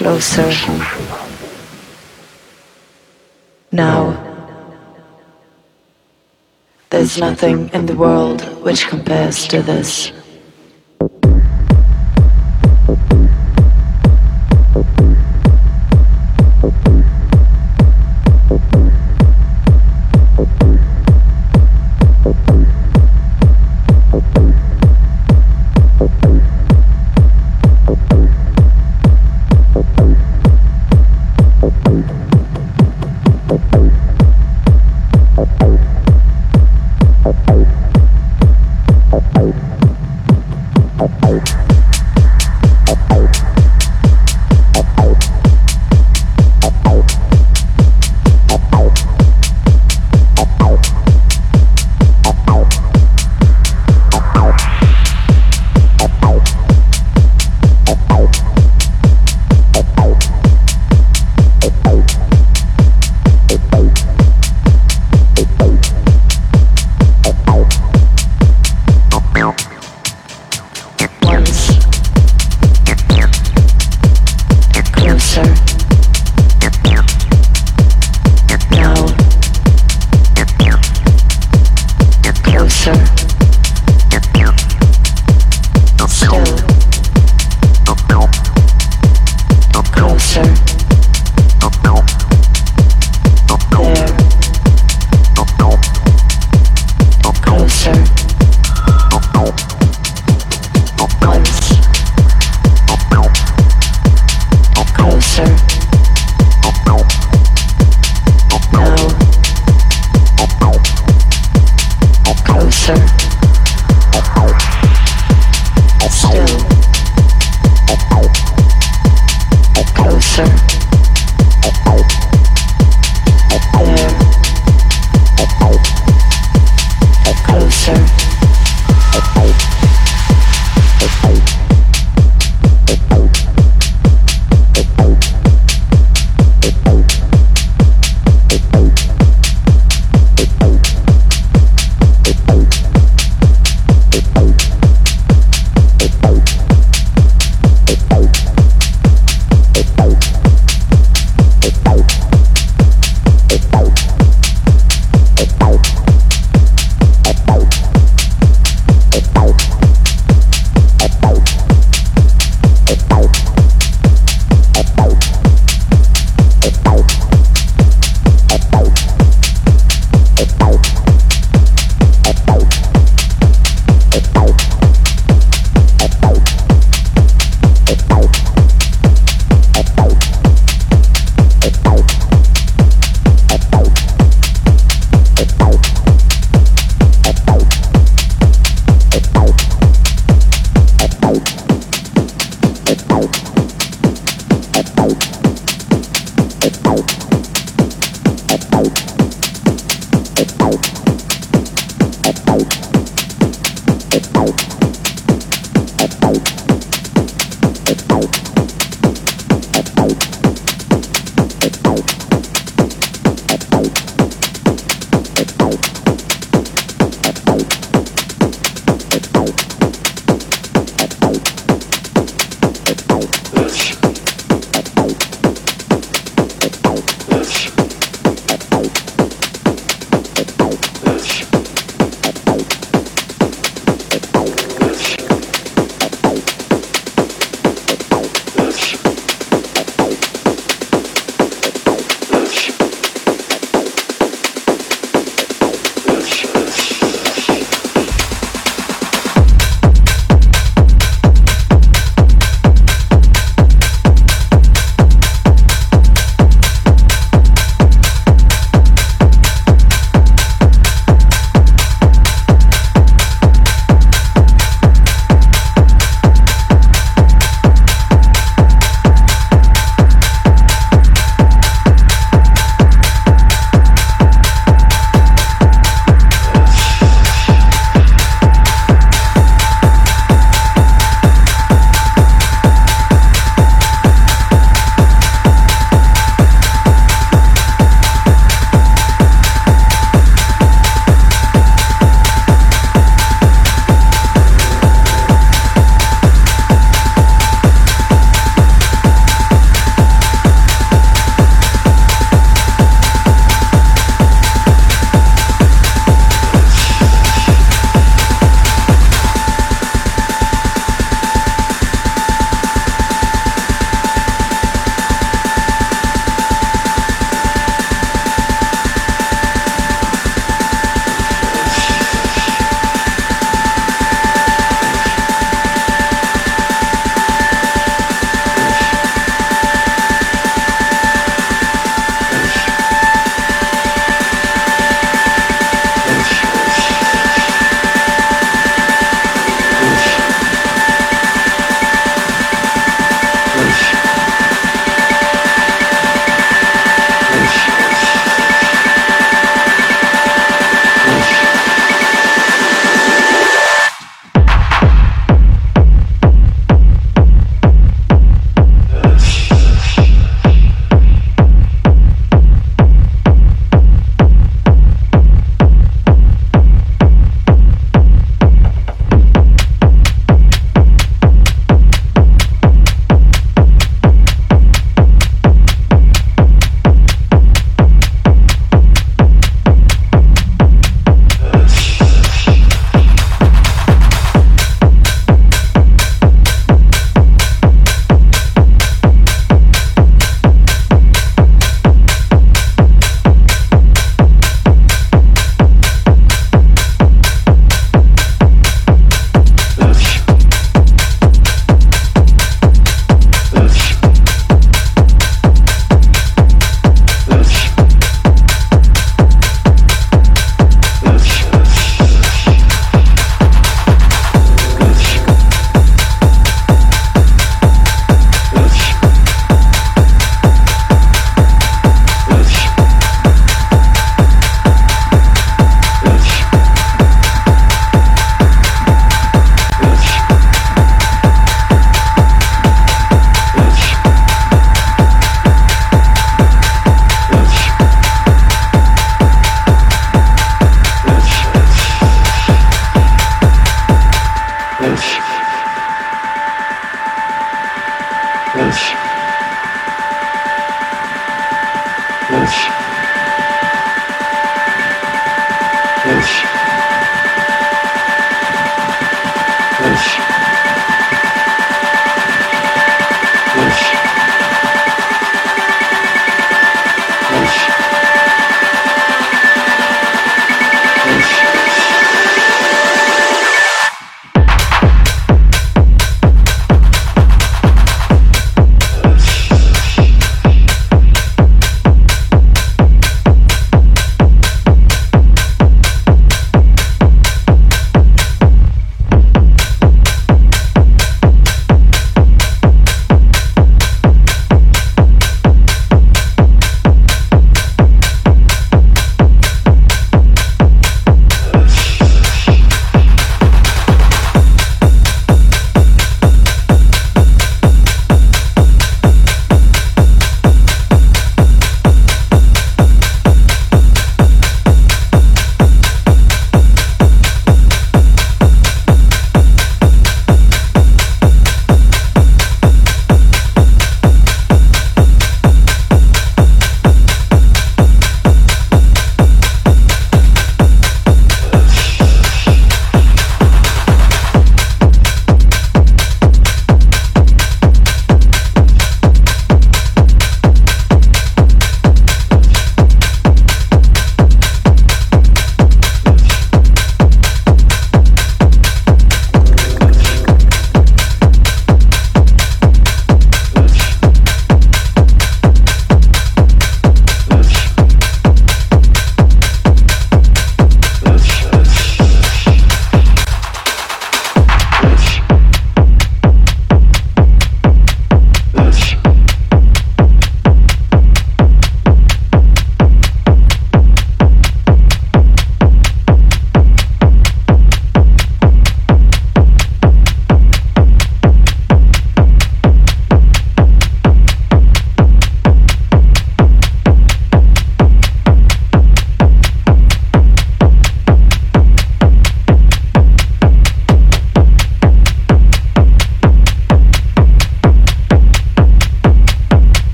Closer. Now. There's nothing in the world which compares to this.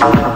Thank